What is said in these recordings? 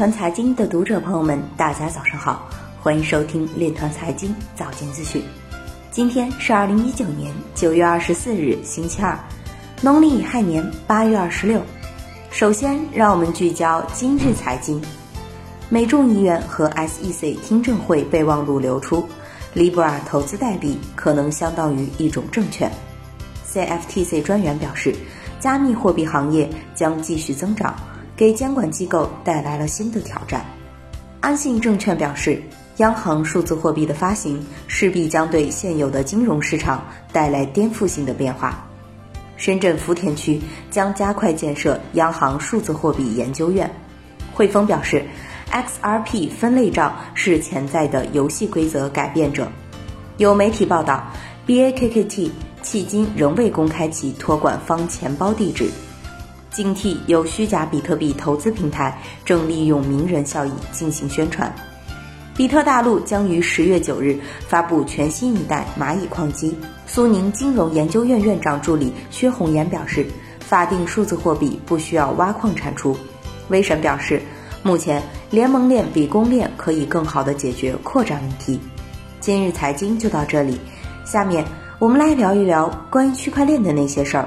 团财经的读者朋友们，大家早上好，欢迎收听链团财经早间资讯。今天是二零一九年九月二十四日，星期二，农历亥年八月二十六。首先，让我们聚焦今日财经。美众议院和 SEC 听证会备忘录流出，Libra 投资代币可能相当于一种证券。CFTC 专员表示，加密货币行业将继续增长。给监管机构带来了新的挑战。安信证券表示，央行数字货币的发行势必将对现有的金融市场带来颠覆性的变化。深圳福田区将加快建设央行数字货币研究院。汇丰表示，XRP 分类账是潜在的游戏规则改变者。有媒体报道，BAKKT 迄今仍未公开其托管方钱包地址。警惕有虚假比特币投资平台正利用名人效应进行宣传。比特大陆将于十月九日发布全新一代蚂蚁矿机。苏宁金融研究院院长助理薛红岩表示，法定数字货币不需要挖矿产出。威神表示，目前联盟链比公链可以更好的解决扩展问题。今日财经就到这里，下面我们来聊一聊关于区块链的那些事儿。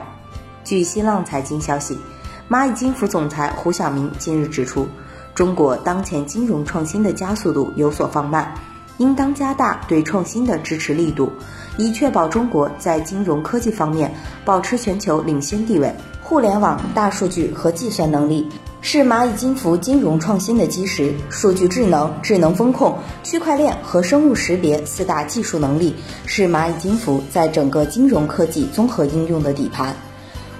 据新浪财经消息。蚂蚁金服总裁胡晓明近日指出，中国当前金融创新的加速度有所放慢，应当加大对创新的支持力度，以确保中国在金融科技方面保持全球领先地位。互联网、大数据和计算能力是蚂蚁金服金融创新的基石，数据智能、智能风控、区块链和生物识别四大技术能力是蚂蚁金服在整个金融科技综合应用的底盘。